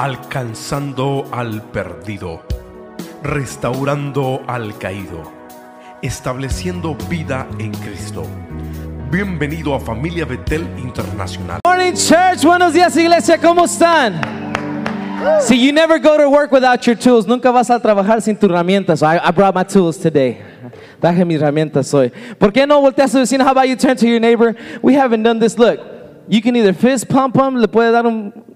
alcanzando al perdido, restaurando al caído, estableciendo vida en Cristo. Bienvenido a Familia Betel Internacional. Morning church, buenos días iglesia, ¿cómo están? See, you never go to work without your tools. Nunca vas a trabajar sin tus herramientas. I, brought my tools today. Traje mis herramientas hoy. ¿Por qué no volteas a tu vecino? How about you turn to your neighbor? We haven't done this. Look, you can either fist pump them, le puede dar un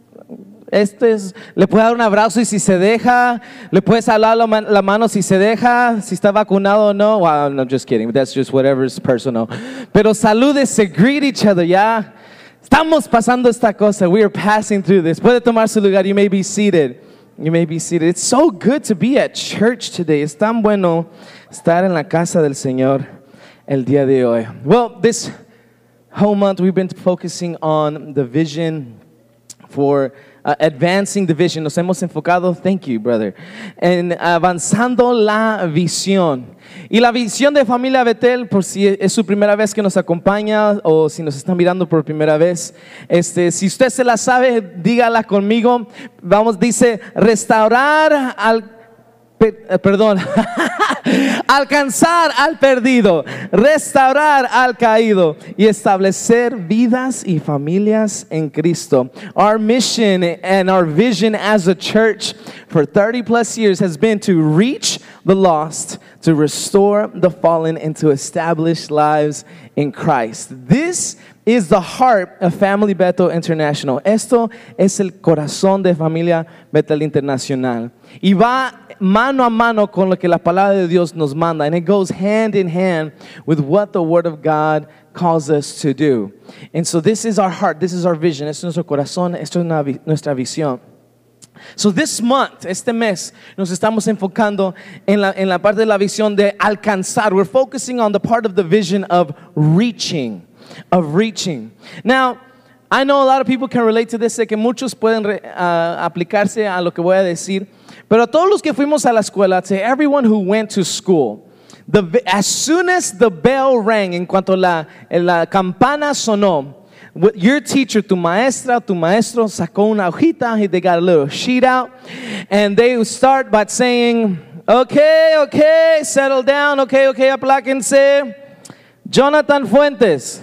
este es, le puede dar un abrazo y si se deja, le puedes hablar la mano si se deja, si está vacunado o no. Well, I'm just kidding. That's just whatever's personal. Pero salúdese, greet each other, ya. Estamos pasando esta cosa. We are passing through this. Puede tomar su lugar. You may be seated. You may be seated. It's so good to be at church today. Es tan bueno estar en la casa del Señor el día de hoy. Well, this whole month we've been focusing on the vision for uh, advancing the vision. Nos hemos enfocado, thank you, brother, en avanzando la visión. Y la visión de Familia Betel, por si es su primera vez que nos acompaña o si nos está mirando por primera vez, este, si usted se la sabe, dígala conmigo. Vamos, dice, restaurar al Eh, perdón, alcanzar al perdido, restaurar al caído y establecer vidas y familias en Cristo. Our mission and our vision as a church for 30 plus years has been to reach the lost, to restore the fallen, and to establish lives in Christ. This is the heart of Family Bethel International. Esto es el corazón de Familia Bethel Internacional. Y va mano a mano con lo que la palabra de Dios nos manda. And it goes hand in hand with what the Word of God calls us to do. And so this is our heart, this is our vision, esto es nuestro corazón, esto es nuestra visión. So this month, este mes, nos estamos enfocando en la, en la parte de la visión de alcanzar. We're focusing on the part of the vision of reaching, of reaching. Now, I know a lot of people can relate to this, sé que muchos pueden re- ah, aplicarse a lo que voy a decir, pero a todos los que fuimos a la escuela, to everyone who went to school, the, as soon as the bell rang, en cuanto la, la campana sonó, Your teacher, tu maestra, tu maestro sacó una hojita, he- they got a little sheet out, and they start by saying, okay, okay, settle down, okay, okay, apláquense. Jonathan Fuentes,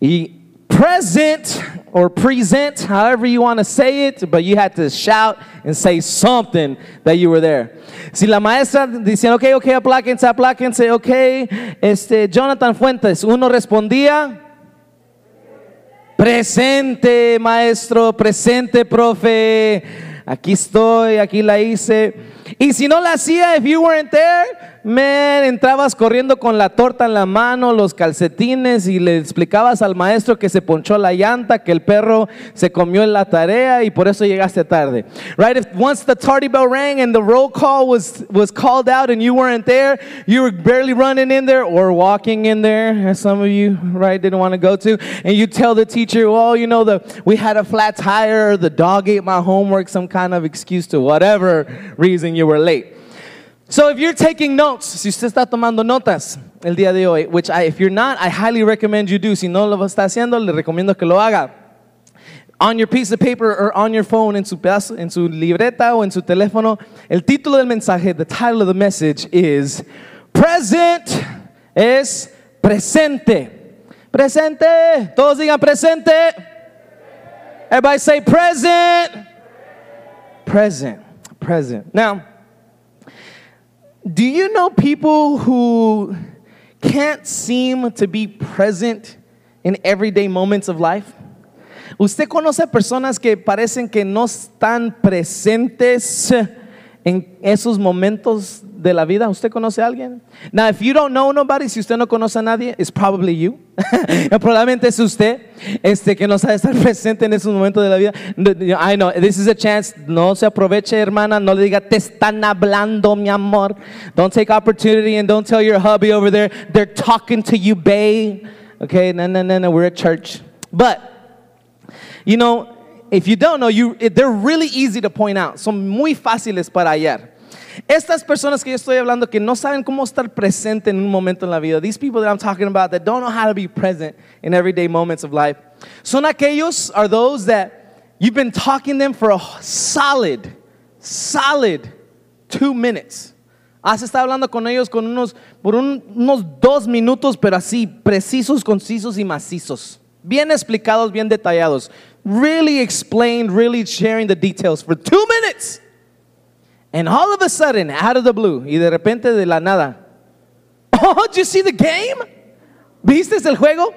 y present or present, however you want to say it, but you had to shout and say something that you were there. Si la maestra diciendo, ok, ok, apláquense, apláquense, ok, este, Jonathan Fuentes, uno respondía, Presente, maestro, presente, profe. Aquí estoy, aquí la hice. Y si no la hacía, if you weren't there, man, entrabas corriendo con la torta en la mano, los calcetines y le explicabas al maestro que se ponchó la llanta, que el perro se comió en la tarea y por eso llegaste tarde. Right? If once the tardy bell rang and the roll call was was called out and you weren't there, you were barely running in there or walking in there, as some of you right didn't want to go to, and you tell the teacher, well, you know, the we had a flat tire, the dog ate my homework, some kind of excuse to whatever reason you were late. So if you're taking notes, si usted está tomando notas el día de hoy, which I, if you're not, I highly recommend you do. Si no lo está haciendo, le recomiendo que lo haga. On your piece of paper or on your phone, en su pedazo, en su libreta o en su teléfono, el título del mensaje, the title of the message is Present es presente. Presente. Todos digan presente. Everybody say present. Present. Present. Now, do you know people who can't seem to be present in everyday moments of life? ¿Usted conoce personas que parecen que no están presentes en esos momentos de la vida? ¿Usted conoce a alguien? Now, if you don't know nobody, si usted no conoce a nadie, it's probably you. Probablemente es usted este, que no sabe estar presente en esos momentos de la vida. I know, this is a chance. No se aproveche, hermana. No le diga, te están hablando, mi amor. Don't take opportunity and don't tell your hubby over there, they're talking to you, babe. Okay, no, no, no, no, we're at church. But, you know, if you don't know, you, they're really easy to point out. Son muy fáciles para hallar. Estas personas que yo estoy hablando que no saben cómo estar presente en un momento en la vida, these people that I'm talking about that don't know how to be present in everyday moments of life, son aquellos, are those that You've been talking to them for a solid, solid two minutes. Has estado hablando con ellos con unos, por un- unos dos minutos, pero así, precisos, concisos y macizos. Bien explicados, bien detallados. Really explained, really sharing the details for two minutes. And all of a sudden, out of the blue, y de repente de la nada, Oh, did you see the game? ¿Viste el juego?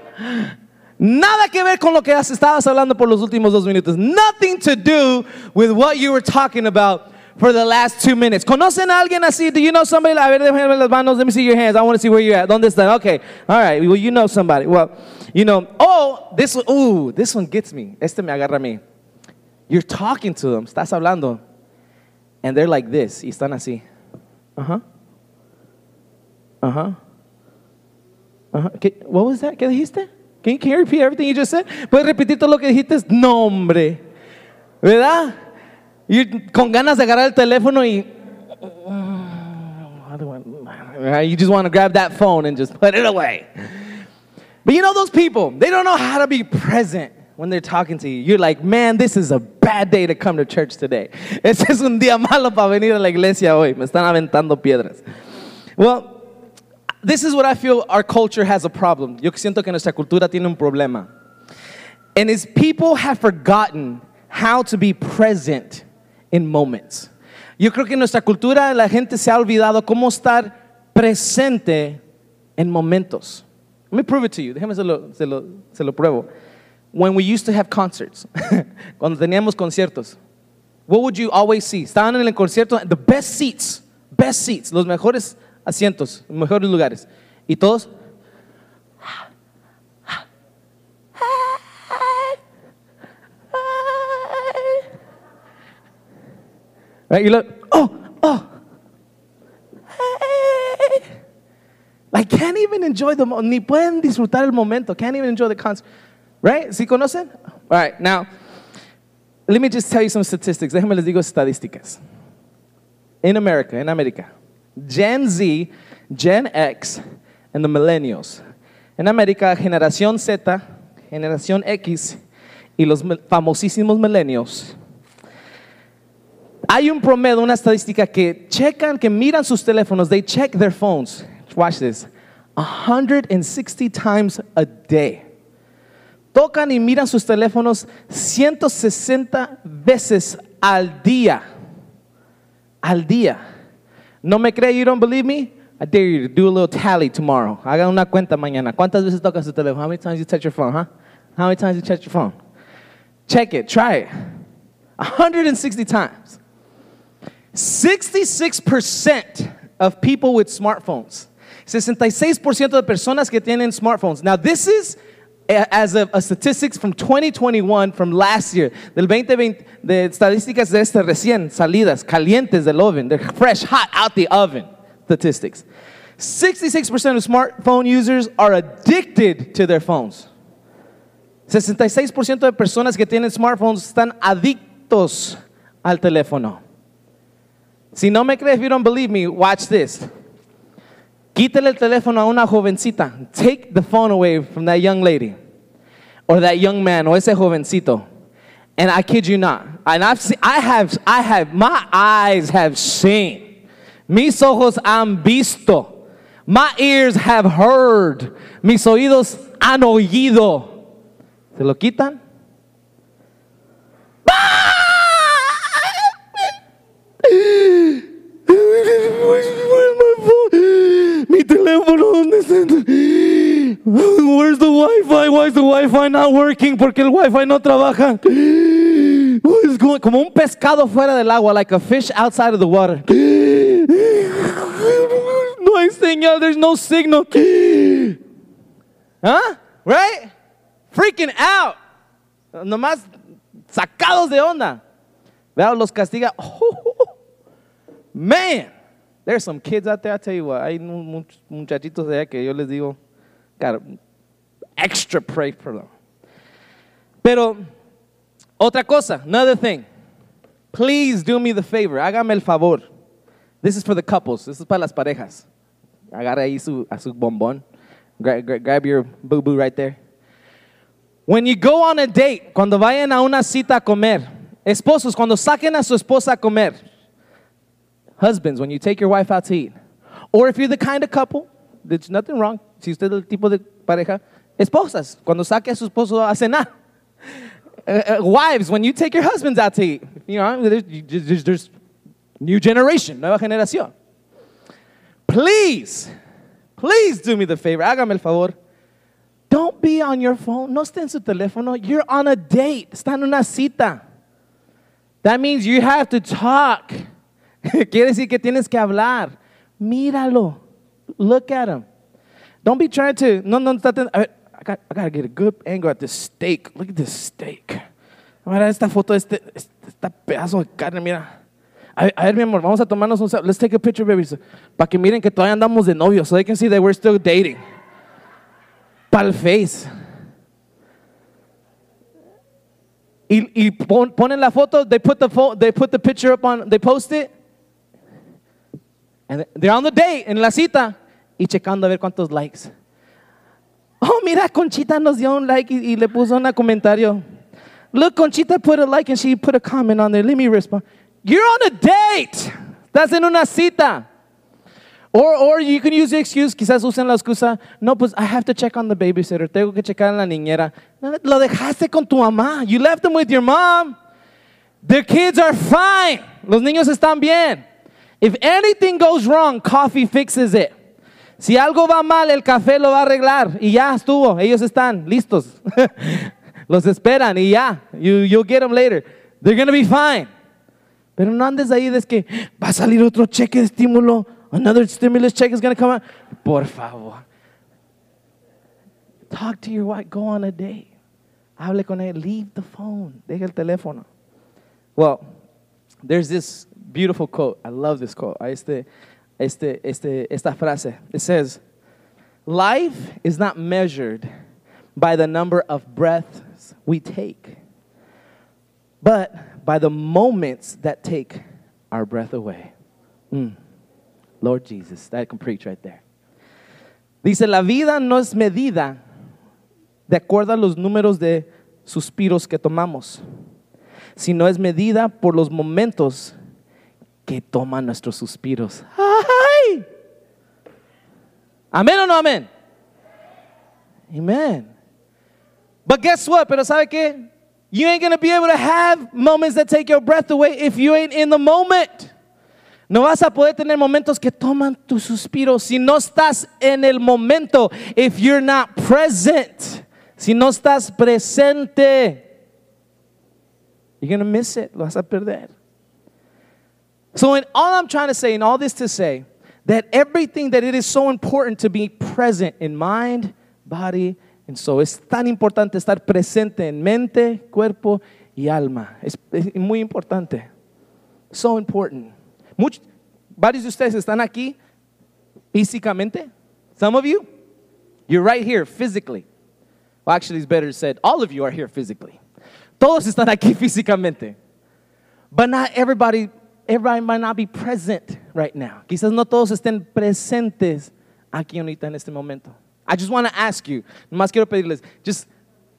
Nada que ver con lo que estabas hablando por los últimos dos minutos. Nothing to do with what you were talking about for the last two minutes. ¿Conocen a alguien así? Do you know somebody? A ver, ver las manos. Let me see your hands. I want to see where you're at. ¿Dónde están? Okay. All right. Well, you know somebody. Well, you know. Oh, this one. Ooh, this one gets me. Este me agarra a mí. You're talking to them. Estás hablando. And they're like this. Y están así. Uh-huh. Uh-huh. Uh-huh. ¿Qué- What was that? ¿Qué dijiste? Can, you, can you repeat everything you just said? ¿Puedes repetir todo lo que dijiste? No, hombre. ¿Verdad? Y con ganas de agarrar el teléfono y... You just want to grab that phone and just put it away. But you know those people, they don't know how to be present when they're talking to you. You're like, man, this is a bad day to come to church today. Este es un día malo para venir a la iglesia hoy. Me están aventando piedras. Well, this is what I feel our culture has a problem. Yo siento que nuestra cultura tiene un problema. And it's people have forgotten how to be present in moments. Yo creo que en nuestra cultura la gente se ha olvidado cómo estar presente en momentos. Let me prove it to you. Déjame se lo, se lo, pruebo. When we used to have concerts, cuando teníamos conciertos, what would you always see? Estaban en el concierto, the best seats, best seats, los mejores asientos, los mejores lugares. Y todos, right? You look, oh, oh, hey. Like, can't even enjoy the ni pueden disfrutar el momento, can't even enjoy the concert, right? ¿Sí conocen? All right, now, let me just tell you some statistics. Déjenme les digo estadísticas. In America, in America, Gen Z, Gen X, and the millennials. En América, generación Z, generación X y los famosísimos millennials. Hay un promedio, una estadística que checan, que miran sus teléfonos, they check their phones. Watch this. 160 times a day. Tocan y miran sus teléfonos 160 veces al día. Al día. ¿No me cree? You don't believe me? I dare you to do a little tally tomorrow. Hagan una cuenta mañana. ¿Cuántas veces tocan su teléfono? How many times you touch your phone, huh? How many times you touch your phone? Check it. Try it. 160 times. 66% of people with smartphones. 66% de personas que tienen smartphones. Now, this is eh, as of a statistics from 2021, from last year, del 2020, de estadísticas de este recién salidas, calientes del oven. They're fresh, hot out the oven statistics. 66% of smartphone users are addicted to their phones. 66% de personas que tienen smartphones están adictos al teléfono. Si no me crees, if you don't believe me, watch this. Quítale el teléfono a una jovencita. Take the phone away from that young lady or that young man or ese jovencito. And I kid you not. And I've seen, I have, I have, my eyes have seen. Mis ojos han visto. My ears have heard. Mis oídos han oído. ¿Se lo quitan? Where's the Wi-Fi? Why is the Wi-Fi not working? Porque el Wi-Fi no trabaja. Como un pescado fuera del agua, like a fish outside of the water. No hay señal, there's no signal. Huh? Right? Freaking out. Nomás sacados de onda. Veo los castiga. Man, there's some kids out there. I tell you what, hay mu- much- muchachitos de allá que yo les digo, gotta extra pray for them. Pero otra cosa, another thing. Please do me the favor, hágame el favor. This is for the couples. This is para las parejas. Agarra ahí su, a su bombón. Gra- gra- grab your boo boo right there. When you go on a date, cuando vayan a una cita a comer, esposos, cuando saquen a su esposa a comer, husbands, when you take your wife out to eat, or if you're the kind of couple, there's nothing wrong, si usted es el tipo de pareja, esposas, cuando saque a su esposo a cenar, Uh, uh, wives, when you take your husbands out to eat, you know, there's, there's, there's new generation, nueva generación. Please, please do me the favor, hágame el favor. Don't be on your phone. No esté en su teléfono. You're on a date. Está en una cita. That means you have to talk. Quiere decir que tienes que hablar. Míralo. Look at him. Don't be trying to. No, no, está. I, got, I gotta get a good angle at this steak. Look at this steak. Mira esta foto, este, este pedazo de carne, mira. A, a ver, mi amor, vamos a tomarnos un. Let's take a picture, baby. Para que miren que todavía andamos de novios, so they can see that we're still dating. Pal face. Y, y pon, ponen la foto, they put the, fo they put the picture up on, they post it. And they're on the date, en la cita, y checando a ver cuántos likes. Oh, mira, Conchita nos dio un like y, le puso un comentario. Look, Conchita put a like and she put a comment on there. Let me respond. You're on a date. Estás en una cita. Or, or you can use the excuse, quizás usen la excusa, no, pues I have to check on the babysitter, tengo que checar la niñera. Lo dejaste con tu mamá. You left them with your mom. The kids are fine. Los niños están bien. If anything goes wrong, coffee fixes it. Si algo va mal, el café lo va a arreglar. Y ya estuvo. Ellos están listos. Los esperan y ya. You, you'll get them later. They're going to be fine. Pero no andes ahí de que va a salir otro cheque de estímulo. Another stimulus check is going to come out. Por favor. Talk to your wife. Go on a date. Hable con ella. Leave the phone. Deja el teléfono. Well, there's this beautiful quote. I love this quote. Este, este, este, esta frase. It says, Life is not measured by the number of breaths we take, but by the moments that take our breath away. Mm. Lord Jesus, that can preach right there. Dice, la vida no es medida de acuerdo a los números de suspiros que tomamos, sino es medida por los momentos que toman nuestros suspiros. ¡Ay! ¿Amén o no amén? Amen. But guess what? Pero ¿sabe qué? You ain't to be able to have moments that take your breath away if you ain't in the moment. No vas a poder tener momentos que toman tu suspiro si no estás en el momento. If you're not present, si no estás presente, you're to miss it. Lo vas a perder. So, in all I'm trying to say, and all this to say, that everything that it is so important to be present in mind, body, and soul. Es tan importante estar presente en mente, cuerpo y alma. Es, es muy importante. So important. Much, varios de ustedes están aquí físicamente. Some of you, you're right here physically. Well, actually, it's better said, all of you are here physically. Todos están aquí físicamente. But not everybody everybody might not be present right now. Quizás no todos estén presentes aquí ahorita en este momento. I just want to ask you, nomás quiero pedirles, just,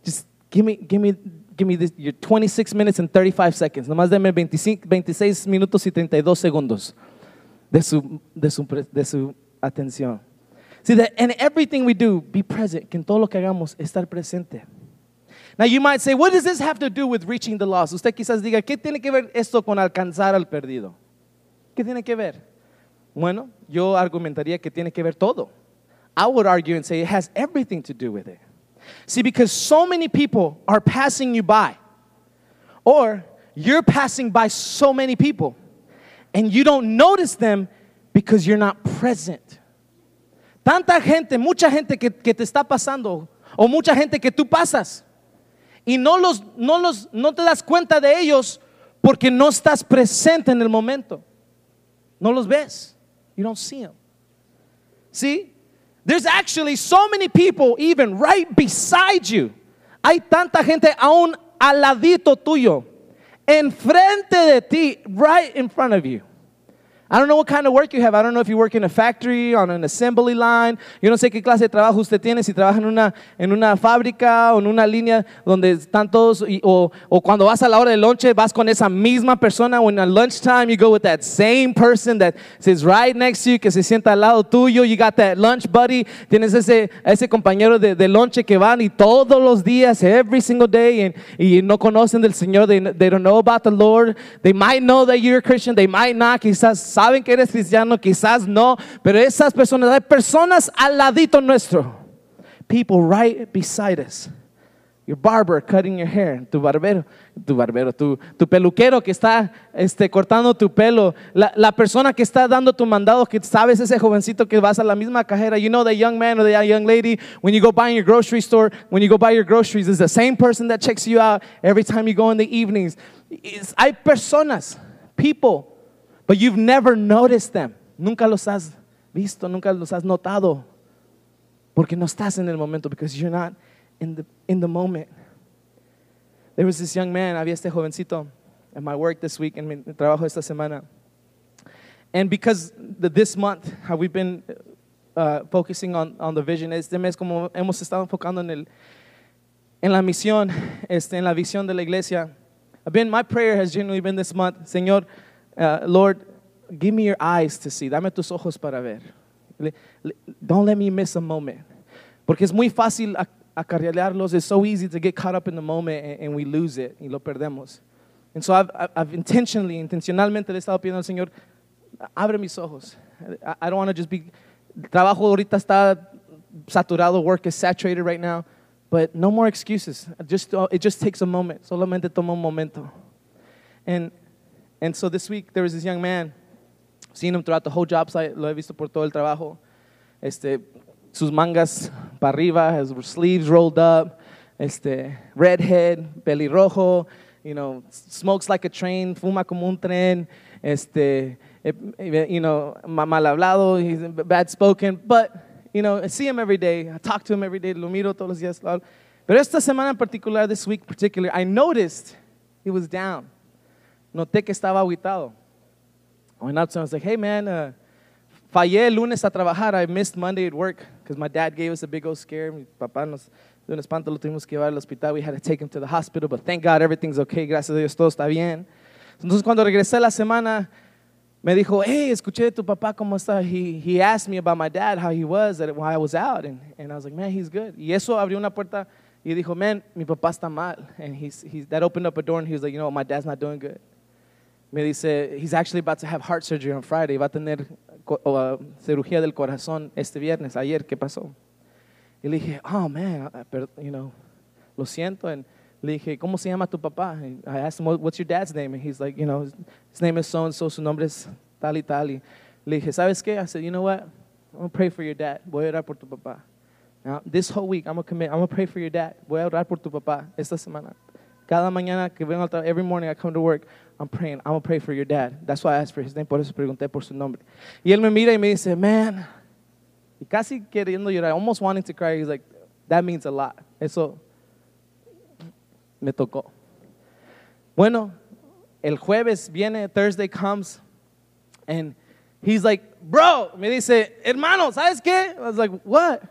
just give me, give me, give me this, your 26 minutes and 35 seconds. Nomás denme 25, 26 minutos y 32 segundos de su, de su, de su atención. See that in everything we do, be present. Que en todo lo que hagamos, estar presente. Now you might say, what does this have to do with reaching the lost? Usted quizás diga, ¿qué tiene que ver esto con alcanzar al perdido? ¿Qué tiene que ver? Bueno, yo argumentaría que tiene que ver todo. I would argue and say it has everything to do with it. See, because so many people are passing you by, or you're passing by so many people, and you don't notice them because you're not present. Tanta gente, mucha gente que, que te está pasando, o mucha gente que tú pasas, y no, los, no, los, no te das cuenta de ellos porque no estás presente en el momento. No los ves. You don't see them. See? There's actually so many people even right beside you. Hay tanta gente aún al ladito tuyo, enfrente de ti, right in front of you. I don't know what kind of work you have. I don't know if you work in a factory, on an assembly line. Yo no sé qué clase de trabajo usted tiene, si trabaja en una, en una fábrica o en una línea donde están todos, y- o, o cuando vas a la hora del lonche, vas con esa misma persona. When at lunchtime, you go with that same person that sits right next to you, que se sienta al lado tuyo. You got that lunch buddy. Tienes ese, ese compañero de, de lonche que van y todos los días, every single day, and, y no conocen del Señor. They, they don't know about the Lord. They might know that you're a Christian. They might not. Quizás saben que eres cristiano, quizás no. Pero esas personas, hay personas al ladito nuestro. People right beside us. Your barber cutting your hair, tu barbero, tu barbero, tu, tu peluquero que está este, cortando tu pelo, la, la persona que está dando tu mandado, que sabes ese jovencito que vas a la misma cajera, you know the young man or the young lady, when you go buy in your grocery store, when you go buy your groceries, is the same person that checks you out every time you go in the evenings. It's- hay personas, people, but you've never noticed them. Nunca los has visto, nunca los has notado. Porque no estás en el momento, because you're not in the, in the moment. There was this young man, había este jovencito at my work this week, en mi trabajo esta semana. And because the, this month, how we've been uh, focusing on, on the vision, este mes como hemos estado enfocando en, el, en la misión, este, en la visión de la iglesia. Been, my prayer has genuinely been this month, Señor, uh, Lord, give me your eyes to see, dame tus ojos para ver. Don't let me miss a moment. Porque es muy fácil ac- acarrearlos. It's so easy to get caught up in the moment and, and we lose it y lo perdemos. And so I've, I've- intentionally, intencionalmente le estado pidiendo al Señor, abre mis ojos. I, I don't want to just be, trabajo ahorita está saturado, work is saturated right now, but no more excuses. Just, it just takes a moment. Solamente toma un momento. And, and so this week there was this young man, seen him throughout the whole job site, lo he visto por todo el trabajo. Este, sus mangas para arriba, his sleeves rolled up, este, redhead, pelirrojo, you know, smokes like a train, fuma como un tren, este, eh, eh, you know, mal hablado, he's bad spoken, but, you know, I see him every day, I talk to him every day, lo miro todos los días. Pero esta semana en particular, this week particular, I noticed he was down. Noté que estaba aguitado. I went up to him, I was like, hey man, uh, fallé el lunes a trabajar. I missed Monday at work because my dad gave us a big old scare. Mi papá nos dio un espanto, lo tuvimos que llevar al hospital. We had to take him to the hospital, but thank God everything's okay. Gracias a Dios todo está bien. Entonces cuando regresé la semana, me dijo, hey, escuché de tu papá cómo está. He, he asked me about my dad, how he was, while I was out. And, and I was like, man, he's good. Y eso abrió una puerta y dijo, man, mi papá está mal. And he's, he's, that opened up a door and he was like, you know my dad's not doing good. Me dice, he's actually about to have heart surgery on Friday. Va a tener uh, cirugía del corazón este viernes, ayer, ¿qué pasó? Y le dije, oh man, I- you know, lo siento. And le dije, ¿cómo se llama tu papá? And I asked him, what's your dad's name? And he's like, you know, his, name is so and so, su nombre es tal y tal. Y le dije, ¿sabes qué? I said, you know what? I'm going to pray for your dad. Voy a orar por tu papá. Now, this whole week, I'm going to commit, I'm going to pray for your dad. Voy a orar por tu papá esta semana. Cada mañana que vengo al trabajo, every morning I come to work, I'm praying. I'm to pray for your dad. That's why I asked for his name, por eso pregunté por su nombre. Y él me mira y me dice, man, y casi queriendo llorar, almost wanting to cry. He's like, that means a lot. Eso me tocó. Bueno, el jueves viene, Thursday comes, and he's like, bro, me dice, hermano, ¿sabes qué? I was like, what?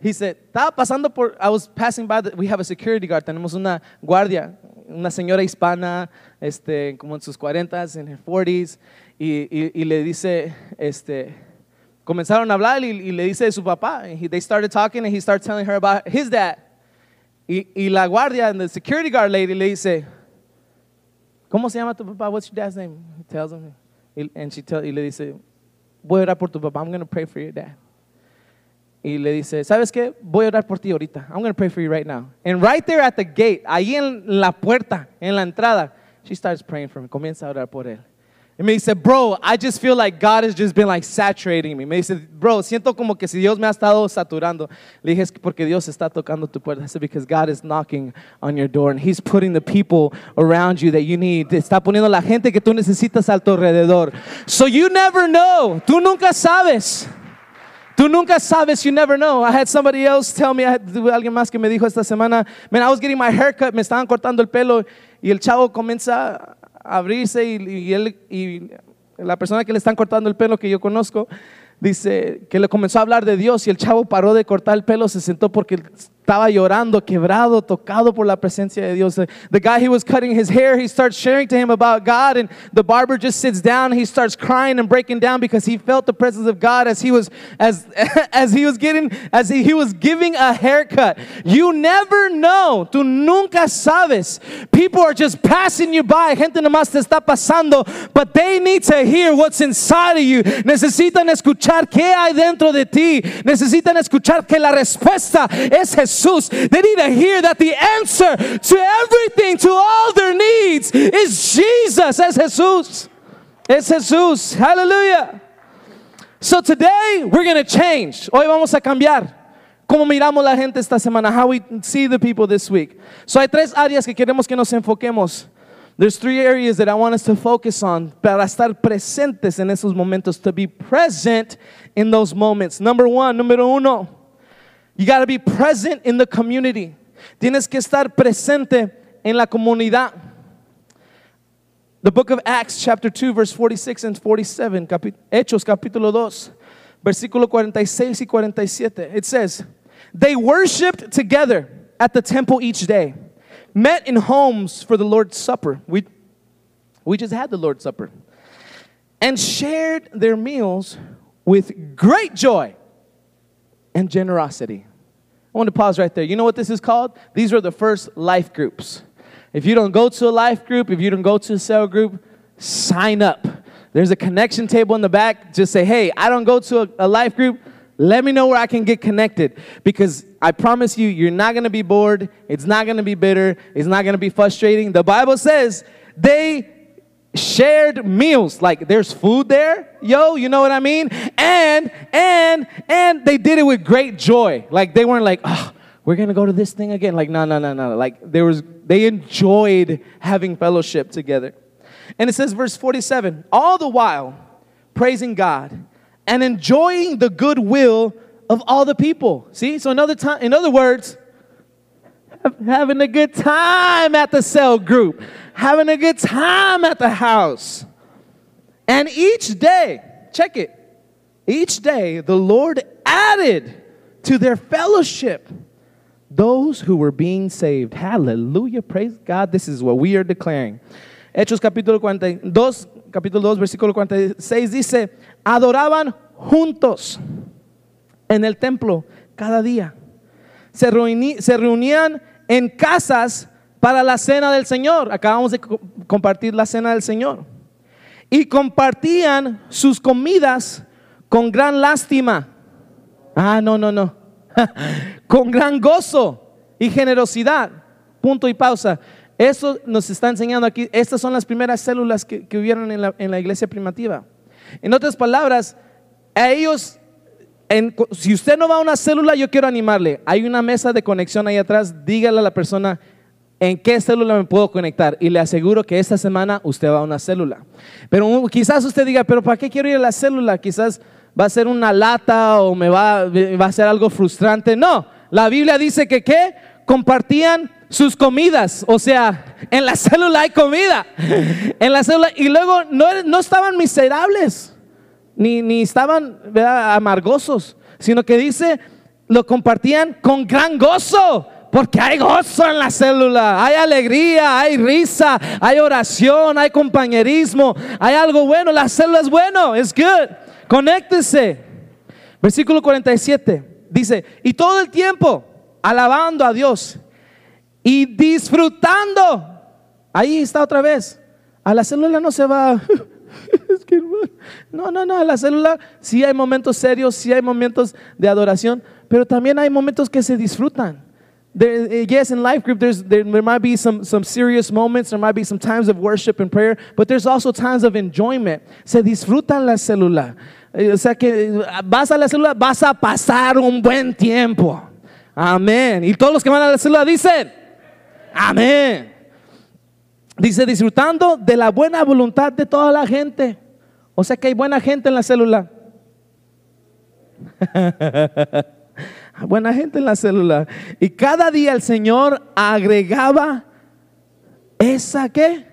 He said, estaba pasando por, I was passing by, the, we have a security guard, tenemos una guardia, una señora hispana, este, como en sus 40s, en her 40s, y, y, y le dice, este, comenzaron a hablar y, y le dice de su papá, and he, they started talking and he started telling her about his dad. Y, y la guardia, and the security guard lady le dice, ¿cómo se llama tu papá? What's your dad's name? He tells him, and she tell, y le dice, voy a orar por tu papá, I'm going to pray for your dad. Y le dice, ¿sabes qué? Voy a orar por ti ahorita. I'm going to pray for you right now. And right there at the gate, ahí en la puerta, en la entrada, she starts praying for him. Comienza a orar por él. Y me dice, bro, I just feel like God has just been like saturating me. Me dice, bro, siento como que si Dios me ha estado saturando. Le dije, es que porque Dios está tocando tu puerta. I said, because God is knocking on your door and He's putting the people around you that you need. Está poniendo la gente que tú necesitas a tu alrededor. So you never know. Tú nunca sabes. Tú nunca sabes, you never know. I had somebody else tell me, I had, alguien más que me dijo esta semana, man, I was getting my haircut, me estaban cortando el pelo y el chavo comienza a abrirse y, y y la persona que le están cortando el pelo que yo conozco, dice que le comenzó a hablar de Dios y el chavo paró de cortar el pelo, se sentó porque estaba llorando, quebrado, tocado por la presencia de Dios. The guy he was cutting his hair, he starts sharing to him about God, and the barber just sits down. He starts crying and breaking down because he felt the presence of God as he was as as he was getting as he, he was giving a haircut. You never know, tú nunca sabes. People are just passing you by. Gente nomás te está pasando, but they need to hear what's inside of you. Necesitan escuchar qué hay dentro de ti. Necesitan escuchar que la respuesta es Jesús. They need to hear that the answer to everything, to all their needs, is Jesus. Es Jesús. Es Jesús. Hallelujah. So today we're going to change. Hoy vamos a cambiar. Cómo miramos la gente esta semana, how we see the people this week. So hay tres áreas que queremos que nos enfoquemos. There's three areas that I want us to focus on para estar presentes en esos momentos, to be present in those moments. Number one, número uno. You got to be present in the community. Tienes que estar presente en la comunidad. The book of Acts, chapter 2, verse 46 and 47, capi Hechos, capítulo 2, versículo 46 y 47. It says, They worshiped together at the temple each day, met in homes for the Lord's Supper. We, we just had the Lord's Supper. And shared their meals with great joy and generosity. I want to pause right there. You know what this is called? These are the first life groups. If you don't go to a life group, if you don't go to a cell group, sign up. There's a connection table in the back. Just say, hey, I don't go to a, a life group. Let me know where I can get connected because I promise you, you're not going to be bored. It's not going to be bitter. It's not going to be frustrating. The Bible says they shared meals. Like there's food there yo you know what i mean? And and and they did it with great joy. Like they weren't like oh we're gonna go to this thing again. Like no no no no. Like there was they enjoyed having fellowship together. And it says verse 47 all the while praising god and enjoying the goodwill of all the people. See? So another time in other words having a good time at the cell group, having a good time at the house. And each day, check it, each day the Lord added to their fellowship those who were being saved. Hallelujah. Praise God. This is what we are declaring. Hechos capítulo 42, capítulo 2, versículo 46 dice, adoraban juntos en el templo cada día. Se, reuní, se reunían en casas para la cena del Señor. Acabamos de compartir la cena del Señor. Y compartían sus comidas con gran lástima. Ah, no, no, no. con gran gozo y generosidad. Punto y pausa. Eso nos está enseñando aquí. Estas son las primeras células que, que hubieron en la, en la iglesia primitiva. En otras palabras, a ellos si usted no va a una célula, yo quiero animarle. Hay una mesa de conexión ahí atrás. Dígale a la persona en qué célula me puedo conectar. Y le aseguro que esta semana usted va a una célula. Pero quizás usted diga, pero ¿para qué quiero ir a la célula? Quizás va a ser una lata o me va, a ser algo frustrante. No, la Biblia dice que ¿qué? Compartían sus comidas. O sea, en la célula hay comida. En la célula. Y luego no, no estaban miserables ni, ni estaban amargosos, sino que dice, lo compartían con gran gozo. Porque hay gozo en la célula, hay alegría, hay risa, hay oración, hay compañerismo, hay algo bueno. La célula es bueno, es good. Conéctese. Versículo 47 dice, y todo el tiempo alabando a Dios y disfrutando. Ahí está otra vez. A la célula no se va no, no, no, en la célula sí hay momentos serios, sí hay momentos de adoración, pero también hay momentos que se disfrutan. Eh, yes, in life group, there's, there, there might be some, some serious moments, there might be some times of worship and prayer, but there's also times of enjoyment. Se disfruta la célula. Eh, o sea que eh, vas a la célula, vas a pasar un buen tiempo. Amén. Y todos los que van a la célula dicen, amén. Dice, disfrutando de la buena voluntad de toda la gente. O sea que hay buena gente en la célula. buena gente en la célula. Y cada día el Señor agregaba esa qué?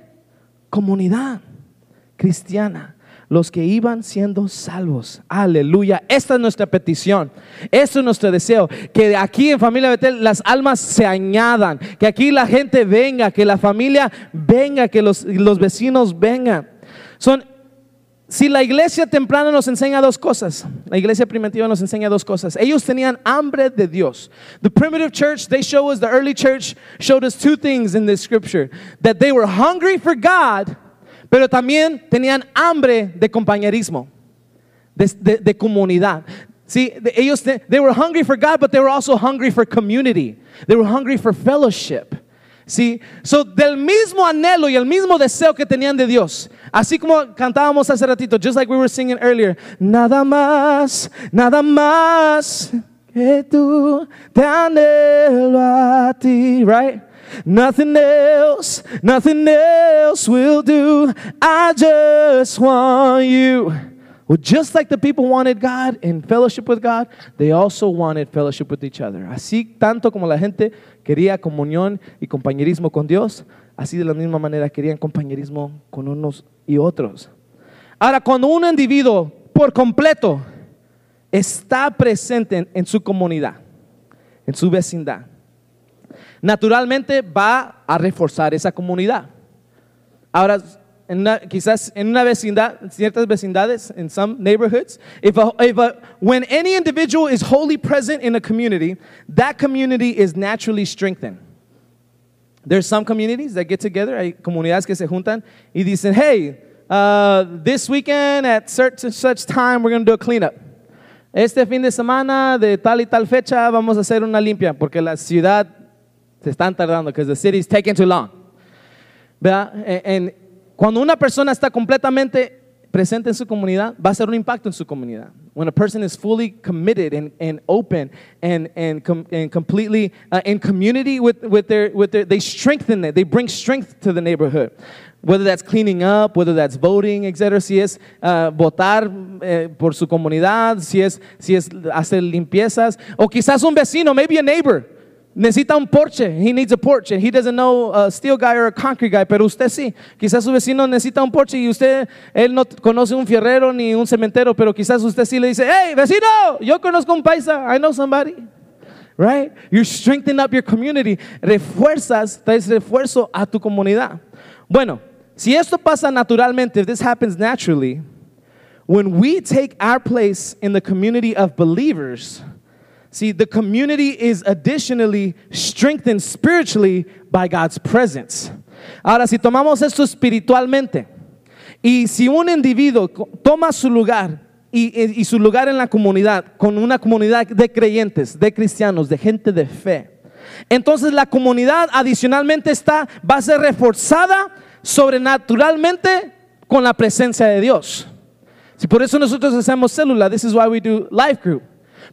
Comunidad cristiana. los que iban siendo salvos. Aleluya. Esta es nuestra petición. Esto es nuestro deseo. Que aquí en Familia Betel las almas se añadan. Que aquí la gente venga. Que la familia venga. Que los, los vecinos vengan. Son, si la iglesia temprana nos enseña dos cosas. La iglesia primitiva nos enseña dos cosas. Ellos tenían hambre de Dios. The primitive church, they show us, the early church showed us two things in this scripture. That they were hungry for God pero también tenían hambre de compañerismo, de, comunidad. See, ellos, they, they were hungry for God, but they were also hungry for community. They were hungry for fellowship. Sí, so del mismo anhelo y el mismo deseo que tenían de Dios, así como cantábamos hace ratito, just like we were singing earlier, nada más, nada más que tú te anhelo a ti, right? Nothing else, nothing else will do. I just want you. Well, just like the people wanted God and fellowship with God, they also wanted fellowship with each other. Así tanto como la gente quería comunión y compañerismo con Dios, así de la misma manera querían compañerismo con unos y otros. Ahora, cuando un individuo por completo está presente en, en su comunidad, en su vecindad, naturalmente va a reforzar esa comunidad. Ahora, en quizás en una vecindad, ciertas vecindades, in some neighborhoods, if, when any individual is wholly present in a community, that community is naturally strengthened. There's some communities that get together, hay comunidades que se juntan y dicen, hey, uh, this weekend at such and such time we're going to do a cleanup. Este fin de semana de tal y tal fecha vamos a hacer una limpia porque la ciudad se están tardando because the city is taking too long. ¿Verdad? En, cuando una persona está completamente presente en su comunidad, va a ser un impacto en su comunidad. When a person is fully committed and, and open and, and, and completely uh, in community with, with, their, with their, they strengthen it, they bring strength to the neighborhood. Whether that's cleaning up, whether that's voting, etc. Si es uh, votar eh, por su comunidad, si es, si es hacer limpiezas, o quizás un vecino, maybe a neighbor. Necesita un porche. He needs a porch. And he doesn't know a steel guy or a concrete guy, pero usted sí. Quizás su vecino necesita un porche y usted, él no conoce un fierrero ni un cementero, pero quizás usted sí le dice, hey, vecino, yo conozco un paisa. I know somebody. Right? You're strengthening up your community. Refuerzas, traes refuerzo a tu comunidad. Bueno, si esto pasa naturalmente, if this happens naturally, when we take our place in the community of believers, See, the community is additionally strengthened spiritually by God's presence. Ahora, si tomamos esto espiritualmente, y si un individuo toma su lugar y, y, su lugar en la comunidad, con una comunidad de creyentes, de cristianos, de gente de fe, entonces la comunidad adicionalmente está, va a ser reforzada sobrenaturalmente con la presencia de Dios. Si por eso nosotros hacemos célula, this is why we do life group.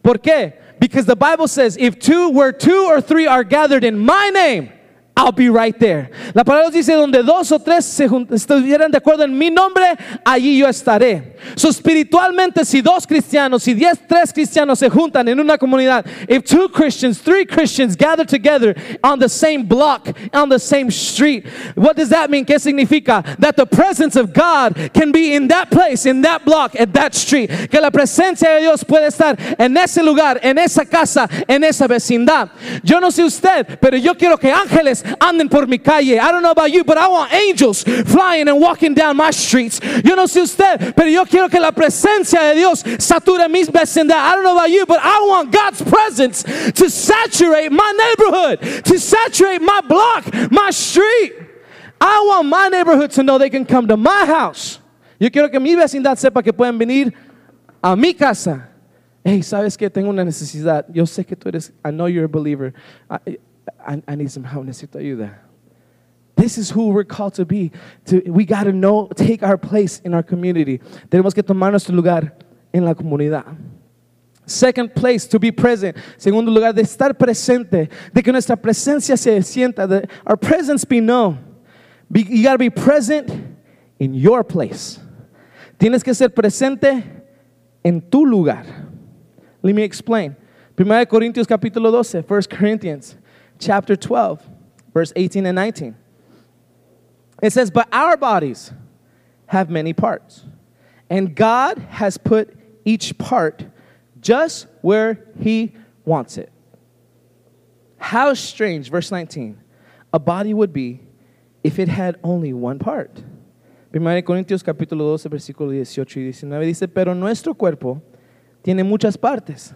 ¿Por qué? Because the Bible says, if two, where two or three are gathered in my name, I'll be right there. La palabra dice, donde dos o tres se estuvieran de acuerdo en mi nombre, allí yo estaré. So espiritualmente, si dos cristianos, si diez, tres cristianos se juntan en una comunidad, if two Christians, three Christians gather together on the same block, on the same street, what does that mean? ¿Qué significa? That the presence of God can be in that place, in that block, at that street. Que la presencia de Dios puede estar en ese lugar, en esa casa, en esa vecindad. Yo no sé usted, pero yo quiero que ángeles anden por mi calle. I don't know about you, but I want angels flying and walking down my streets. Yo no sé usted, pero yo quiero que la presencia de Dios sature mis vecindad. I don't know about you, but I want God's presence to saturate my neighborhood, to saturate my block, my street. I want my neighborhood to know they can come to my house. Yo quiero que mi vecindad sepa que pueden venir a mi casa. Hey, sabes que tengo una necesidad. Yo sé que tú eres. I know you're a believer. I, I, I need some help, necesito ayuda. This is who we're called to be. To, we got to know, take our place in our community. Tenemos que tomar nuestro lugar en la comunidad. Second place, to be present. Segundo lugar, de estar presente, de que nuestra presencia se sienta, our presence be known. Be, you got to be present in your place. Tienes que ser presente en tu lugar. Let me explain. 1 Corintios capítulo 12, 1 Corinthians chapter 12, verse 18 and 19. It says, But our bodies have many parts, And God has put each part just where He wants it. How strange, verse 19, a body would be if it had only one part. 1 Corintios capítulo 12, versículo 18 y 19 dice, pero nuestro cuerpo tiene muchas partes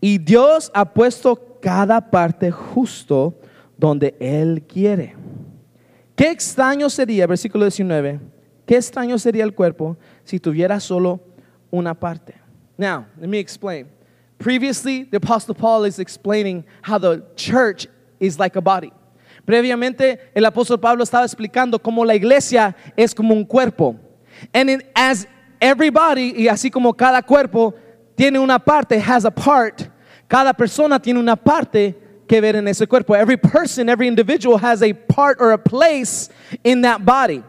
y Dios ha puesto cada parte justo donde Él quiere. Qué extraño sería, versículo 19, qué extraño sería el cuerpo si tuviera solo una parte. Now, let me explain. Previously, the Apostle Paul is explaining how the church is like a body. Previamente, el apóstol Pablo estaba explicando cómo la iglesia es como un cuerpo. And as everybody, y así como cada cuerpo tiene una parte, has a part, cada persona tiene una parte que ver en ese cuerpo. Every person, every individual has a part or a place in that body.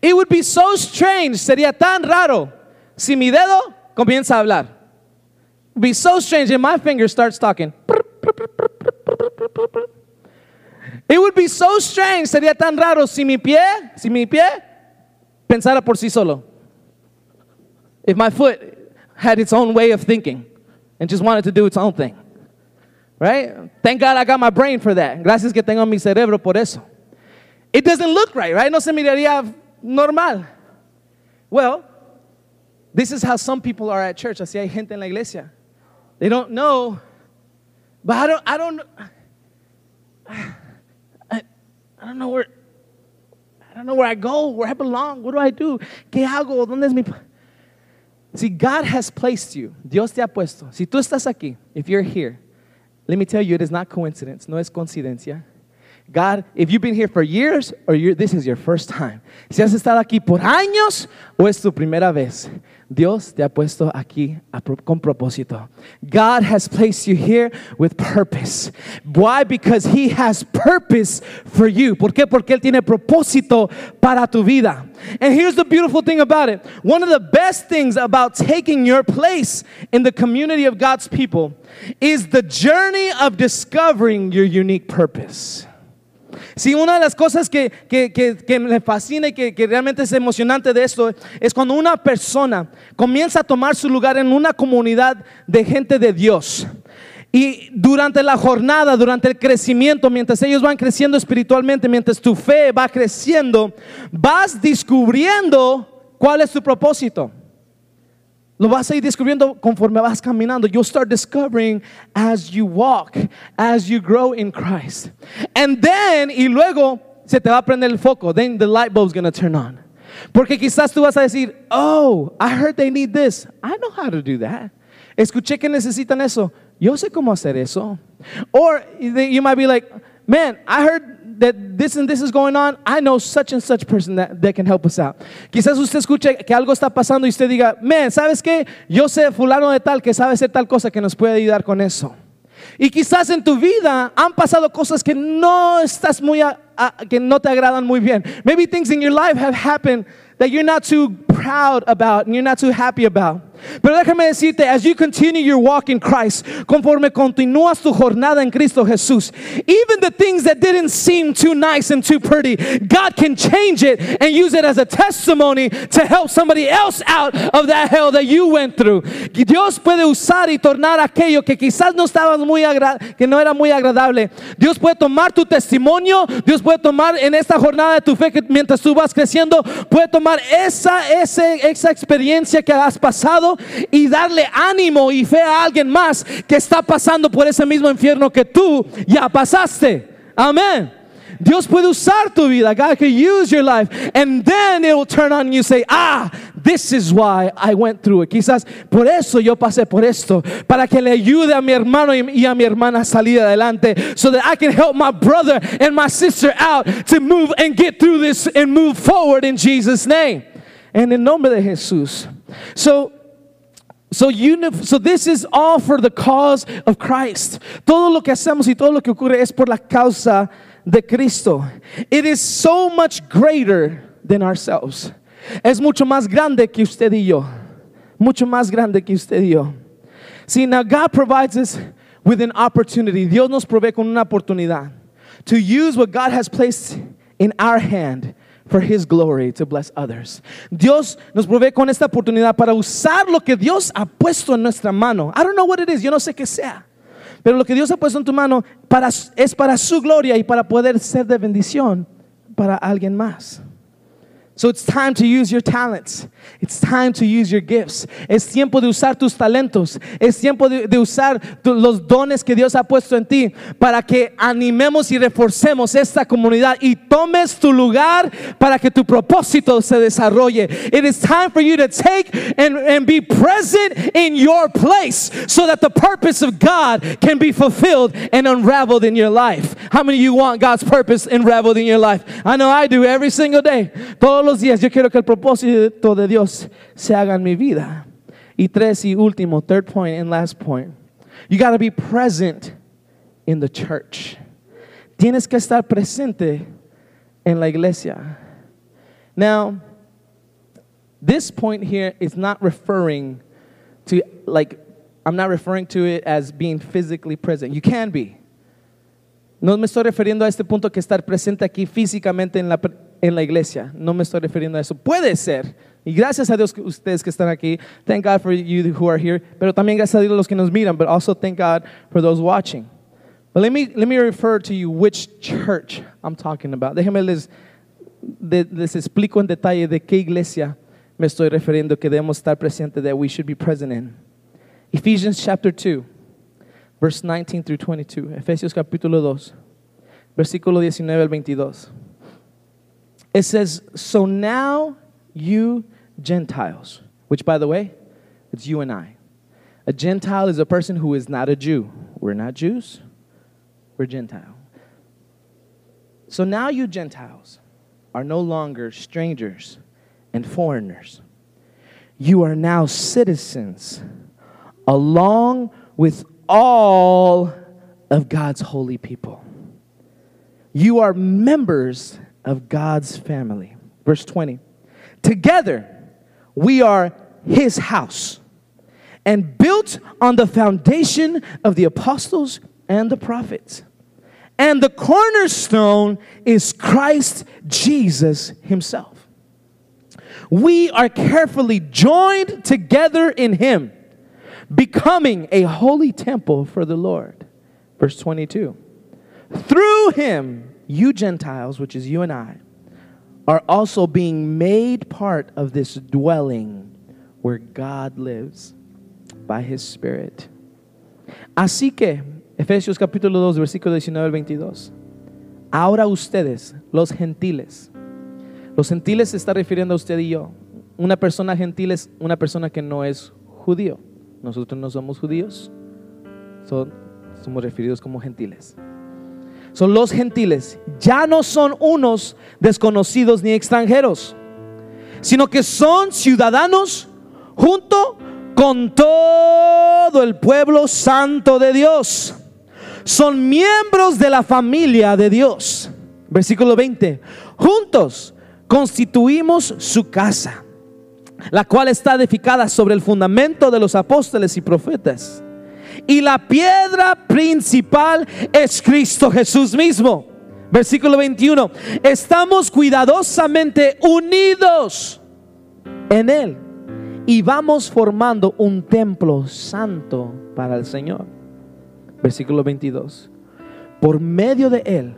It would be so strange, sería tan raro si mi dedo comienza a hablar. It would be so strange if my finger starts talking. It would be so strange, sería tan raro si mi pie, si mi pie pensara por sí solo. If my foot had its own way of thinking and just wanted to do its own thing. Right? Thank God I got my brain for that. Gracias que tengo mi cerebro por eso. It doesn't look right, right? No se miraría normal. Well, this is how some people are at church. Así hay gente en la iglesia. They don't know, but I don't, I don't, I, I don't know where, I don't know where I go, where I belong. What do I do? ¿Qué hago? ¿Dónde es mi? See, God has placed you. Dios te ha puesto. Si tú estás aquí, if you're here, let me tell you, it is not coincidence. No es coincidencia. God, if you've been here for years or this is your first time, si has estado aquí por años o es tu primera vez, Dios te ha puesto aquí a con propósito. God has placed you here with purpose. Why? Because He has purpose for you. ¿Por qué? Porque Él tiene propósito para tu vida. And here's the beautiful thing about it. One of the best things about taking your place in the community of God's people is the journey of discovering your unique purpose. Sí, una de las cosas que, que, que, que me fascina y que, que realmente es emocionante de esto es cuando una persona comienza a tomar su lugar en una comunidad de gente de Dios. Y durante la jornada, durante el crecimiento, mientras ellos van creciendo espiritualmente, mientras tu fe va creciendo, vas descubriendo cuál es tu propósito. Lo vas a ir descubriendo conforme vas caminando. You'll start discovering as you walk, as you grow in Christ. And then, y luego se te va a prender el foco. Then the light bulb's going to turn on. Porque quizás tú vas a decir, oh, I heard they need this. I know how to do that. Escuché que necesitan eso. Yo sé cómo hacer eso. Or you might be like, man, I heard that this and this is going on. I know such and such person that, that can help us out. Quizás usted escuche que algo está pasando y usted diga, man, ¿sabes qué? Yo sé fulano de tal que sabe hacer tal cosa que nos puede ayudar con eso. Y quizás en tu vida han pasado cosas que no estás muy que no te agradan muy bien. Maybe things in your life have happened that you're not too proud about and you're not too happy about. Pero déjame decirte, as you continue your walk in Christ, conforme continúas tu jornada en Cristo Jesús, even the things that didn't seem too nice and too pretty, God can change it and use it as a testimony to help somebody else out of that hell that you went through. Dios puede usar y tornar aquello que quizás no estaba muy que no era muy agradable. Dios puede tomar tu testimonio, Dios puede tomar en esta jornada de tu fe que mientras tú vas creciendo, puede tomar esa, ese- esa experiencia que has pasado y darle ánimo y fe a alguien más que está pasando por ese mismo infierno que tú ya pasaste. Amén. Dios puede usar tu vida. God can use your life. And then it will turn on you say, ah, this is why I went through it. Quizás por eso yo pasé por esto. Para que le ayude a mi hermano y a mi hermana a salir adelante. So that I can help my brother and my sister out to move and get through this and move forward in Jesus' name. En el nombre de Jesús. So, So, so this is all for the cause of Christ. Todo lo que hacemos y todo lo que ocurre es por la causa de Cristo. It is so much greater than ourselves. Es mucho más grande que usted y yo. Mucho más grande que usted y yo. See, now God provides us with an opportunity. Dios nos provee con una oportunidad to use what God has placed in our hand for His glory to bless others. Dios nos provee con esta oportunidad para usar lo que Dios ha puesto en nuestra mano. I don't know what it is, yo no sé qué sea. Pero lo que Dios ha puesto en tu mano para, es para su gloria y para poder ser de bendición para alguien más. So it's time to use your talents. It's time to use your gifts. Es tiempo de usar tus talentos. Es tiempo de, de usar tu- los dones que Dios ha puesto en ti para que animemos y reforcemos esta comunidad y tomes tu lugar para que tu propósito se desarrolle. It is time for you to take and, and be present in your place so that the purpose of God can be fulfilled and unraveled in your life. How many of you want God's purpose unraveled in your life? I know I do every single day. Todos los días yo quiero que el propósito de Dios se haga en mi vida. Y tres y último, third point and last point. You got to be present in the church. Tienes que estar presente en la iglesia. Now, this point here is not referring to like I'm not referring to it as being physically present. You can be. No me estoy refiriendo a este punto que estar presente aquí físicamente en la, en la iglesia. No me estoy refiriendo a eso. Puede ser. Y gracias a Dios que ustedes que están aquí. Thank God for you who are here. Pero también gracias a Dios los que nos miran. But also thank God for those watching. But let me, let me refer to you which church I'm talking about. Déjenme les, de- les explico en detalle de qué iglesia me estoy refiriendo que debemos estar presente that we should be present in. Ephesians chapter 2, verse 19 through 22. Efesios capítulo 2, versículo 19 al 22. It says, So now you Gentiles, which by the way, it's you and I. A Gentile is a person who is not a Jew. We're not Jews, we're Gentile. So now you Gentiles are no longer strangers and foreigners. You are now citizens along with all of God's holy people. You are members of God's family. Verse 20. Together, we are his house and built on the foundation of the apostles and the prophets. And the cornerstone is Christ Jesus himself. We are carefully joined together in him, becoming a holy temple for the Lord. Verse 22. Through him, you Gentiles, which is you and I, are also being made part of this dwelling where God lives by his Spirit. Así que, Efesios capítulo 2, versículo 19 al 22. Ahora ustedes, los gentiles, los gentiles se está refiriendo a usted y yo. Una persona gentil es una persona que no es judío. Nosotros no somos judíos, so- somos referidos como gentiles. Son los gentiles, ya no son unos desconocidos ni extranjeros, sino que son ciudadanos junto con todo el pueblo santo de Dios. Son miembros de la familia de Dios. Versículo 20. Juntos constituimos su casa, la cual está edificada sobre el fundamento de los apóstoles y profetas. Y la piedra principal es Cristo Jesús mismo. Versículo 21. Estamos cuidadosamente unidos en Él y vamos formando un templo santo para el Señor. Versículo 22. Por medio de Él,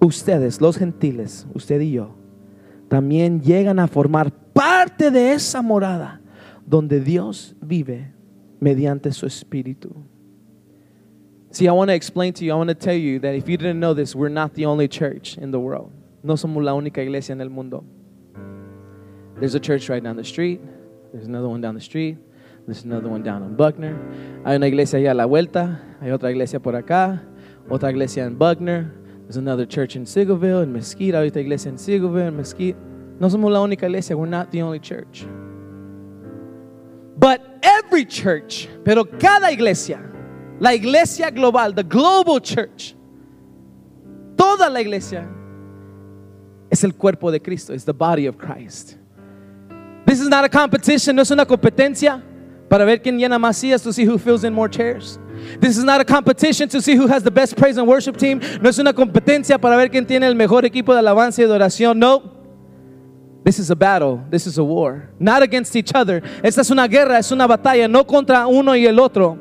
ustedes, los gentiles, usted y yo, también llegan a formar parte de esa morada donde Dios vive mediante su espíritu. See, I want to explain to you, I want to tell you that if you didn't know this, we're not the only church in the world. No somos la única iglesia en el mundo. There's a church right down the street. There's another one down the street. There's another one down on Buckner. Hay una iglesia allá a la vuelta. Hay otra iglesia por acá. Otra iglesia en Buckner. There's another church in Seagoville, in Mesquite. Hay otra iglesia en Seagoville, in Mesquite. No somos la única iglesia. We're not the only church. But every church, pero cada iglesia, la iglesia global, the global church, toda la iglesia es el cuerpo de Cristo, is the body of Christ. This is not a competition, no es una competencia para ver quién llena más sillas to see who fills in more chairs. This is not a competition to see who has the best praise and worship team. No es una competencia para ver quién tiene el mejor equipo de alabanza y de oración. No. This is a battle. This is a war. Not against each other. Esta es una guerra, es una batalla, no contra uno y el otro,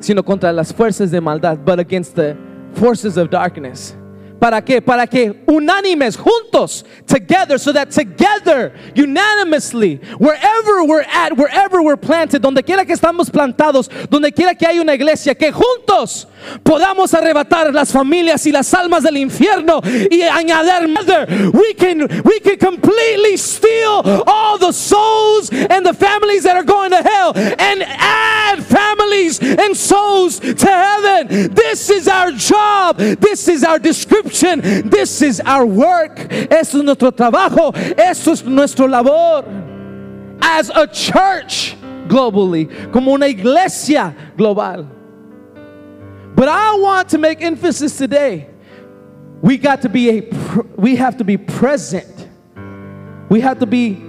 sino contra las fuerzas de maldad, but against the forces of darkness. ¿Para qué? Para que unánimes, juntos, together, so that together, unanimously, wherever we're at, wherever we're planted, donde quiera que estamos plantados, donde quiera que hay una iglesia, que juntos podamos arrebatar las familias y las almas del infierno y añadir mother. We can, we can completely steal all the souls and the families that are going to hell and add families and souls to heaven. This is our job. This is our description. This is our work. Esto es nuestro trabajo. Esto es nuestro labor. As a church globally, como una iglesia global. But I want to make emphasis today. We got to be a we have to be present. We have to be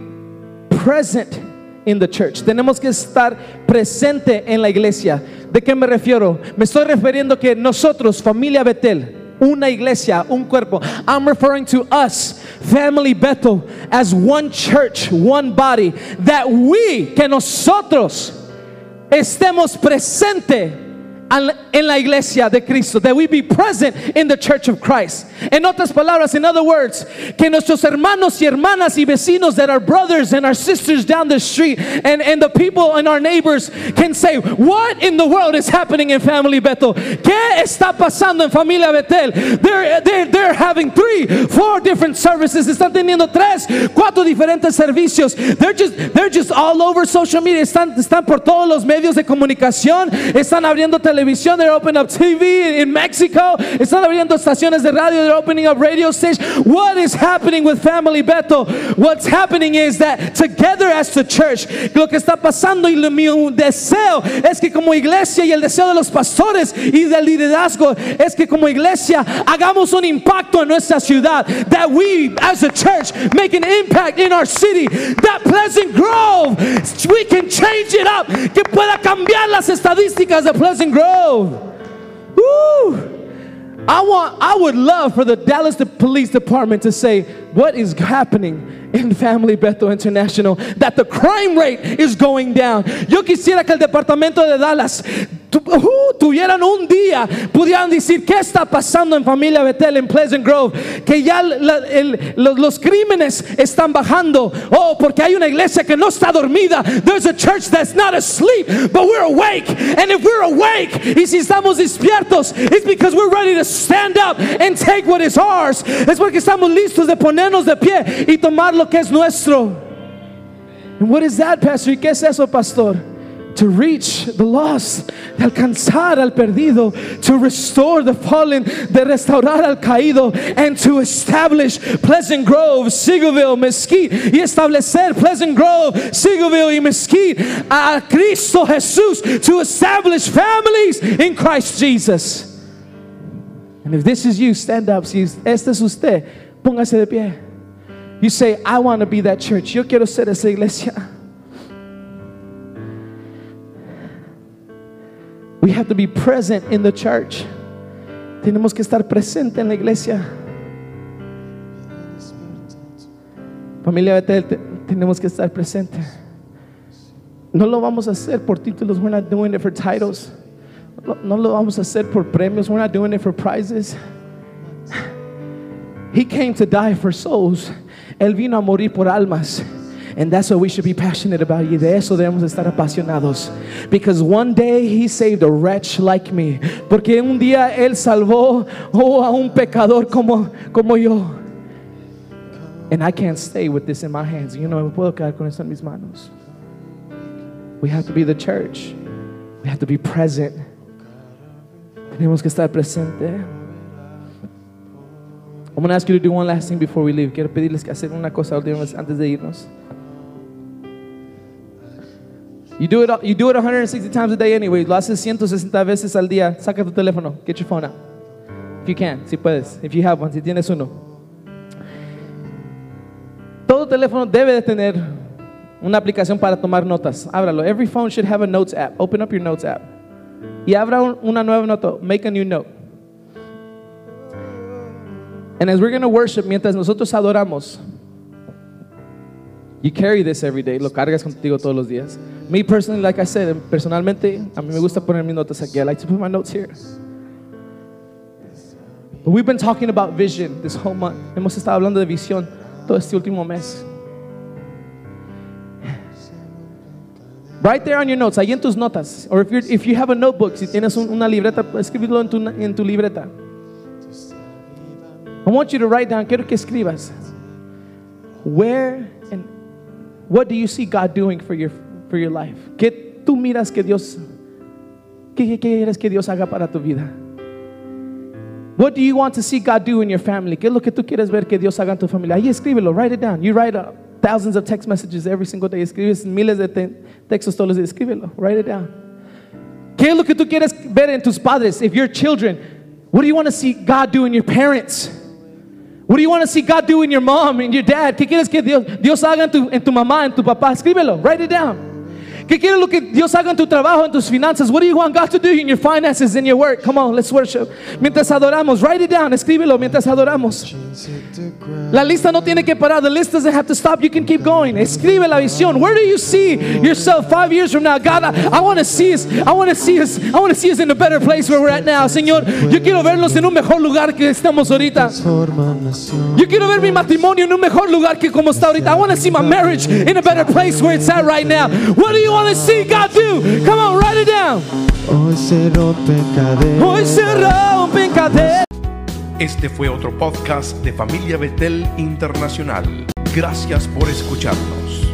present in the church. Tenemos que estar presente en la iglesia. ¿De qué me refiero? Me estoy refiriendo que nosotros, familia Betel, una iglesia, un cuerpo. I'm referring to us, family Bethel, as one church, one body, that we, que nosotros estemos presente en la iglesia de Cristo, that we be present in the church of Christ. En otras palabras, in other words, que nuestros hermanos y hermanas y vecinos that are brothers and our sisters down the street and, and the people and our neighbors can say, What in the world is happening in Family Bethel? ¿Qué está pasando en Familia Betel? They're, they're, they're having three, four different services. Están teniendo tres, cuatro diferentes servicios. They're just, they're just all over social media. Están, están por todos los medios de comunicación. Están abriendo televisión. They're opening up TV in Mexico. Están abriendo estaciones de radio. They're opening up radio stations. What is happening with Family Bethel? What's happening is that together as the church, lo que está pasando y mi deseo es que como iglesia y el deseo de los pastores y del liderazgo es que como iglesia hagamos un impacto en nuestra ciudad. That we as a church make an impact in our city. That Pleasant Grove, we can change it up. Que pueda cambiar las estadísticas de Pleasant Grove. Woo! I want I would love for the Dallas Police Department to say what is happening in Family Bethel International that the crime rate is going down. Yo quisiera que el departamento de Dallas uh, tuvieran un día pudieran decir qué está pasando en Familia Bethel en Pleasant Grove, que ya la- el- los, los crímenes están bajando. Oh, porque hay una iglesia que no está dormida. There's a church that's not asleep, but we're awake. And if we're awake, y si estamos despiertos, it's because we're ready to stand up and take what is ours. Es porque estamos listos de ponernos de pie y tomar lo que es nuestro. And what is that, Pastor? ¿Y qué es eso, Pastor? To reach the lost, de alcanzar al perdido, to restore the fallen, de restaurar al caído, and to establish Pleasant Grove, Seagoville, Mesquite, y establecer Pleasant Grove, Seagoville y Mesquite a Cristo Jesús, to establish families in Christ Jesus. And if this is you, stand up. Si este es usted, póngase de pie. You say, I want to be that church. Yo quiero ser esa iglesia. We have to be present in the church. Tenemos que estar presente en la iglesia. Familia Betel, te- tenemos que estar presente. No lo vamos a hacer por títulos. We're not doing it for titles. No, lo vamos a hacer por premios. We're not doing it for prizes. He came to die for souls. Él vino a morir por almas. And that's what we should be passionate about. Y de eso debemos estar apasionados. Because one day he saved a wretch like me. Porque un día él salvó oh, a un pecador como, como yo. And I can't stay with this in my hands. You know, no puedo quedar con esto en mis manos. We have to be the church. We have to be present. Tenemos que estar presente. I'm gonna ask you to do one last thing before we leave. Quiero pedirles que hacer una cosa antes de irnos. You do it. You do it 160 times a day anyway. Lo haces 160 veces al día. Saca tu teléfono. Get your phone out. If you can, si puedes. If you have one, si tienes uno. Todo teléfono debe de tener una aplicación para tomar notas. Ábralo. Every phone should have a notes app. Open up your notes app. Y abra un- una nueva nota. Make a new note. And as we're going to worship, mientras nosotros adoramos, You carry this every day, lo cargas contigo todos los días. Me personally, like I said, personalmente, a mí me gusta poner mis notas aquí. I like to put my notes here. But we've been talking about vision this whole month. Hemos estado hablando de visión todo este último mes. Right there on your notes, ahí en tus notas. Or if, you're, if you have a notebook, si tienes un- una libreta, escríbelo en tu, en tu libreta. I want you to write down, quiero que escribas. Where and what do you see God doing for your, for your life? ¿Qué tú miras que Dios, qué, quieres que Dios haga para tu vida? What do you want to see God do in your family? ¿Qué es lo que tú quieres ver que Dios haga en tu familia? Ahí escríbelo, write it down. You write uh, thousands of text messages every single day. Escribes miles de te- textos todos los días. Escríbelo, write it down. ¿Qué es lo que tú quieres ver en tus padres? If you're children, what do you want to see God do in your parents? What do you want to see God do in your mom and your dad? ¿Qué quieres que Dios, Dios haga en tu, en tu mamá, en tu papá? Escríbelo, write it down. ¿Qué quieres lo que Dios haga en tu trabajo, en tus finanzas? What do you want God to do in your finances, in your work? Come on, let's worship. Mientras adoramos, write it down, escríbelo mientras adoramos. La lista no tiene que parar. The list doesn't have to stop. You can keep going. Escribe la visión. Where do you see yourself five years from now? God, I, I want to see us. I want to see us. I want to see us in a better place where we're at now. Señor, yo quiero vernos en un mejor lugar que estamos ahorita. Yo quiero ver mi matrimonio en un mejor lugar que como está ahorita. I want to see my marriage in a better place where it's at right now. What do you want to see God do? Come on, write it down. Hoy se rompen cadenas. Hoy se rompen cadenas. Este fue otro podcast de Familia Betel Internacional. Gracias por escucharnos.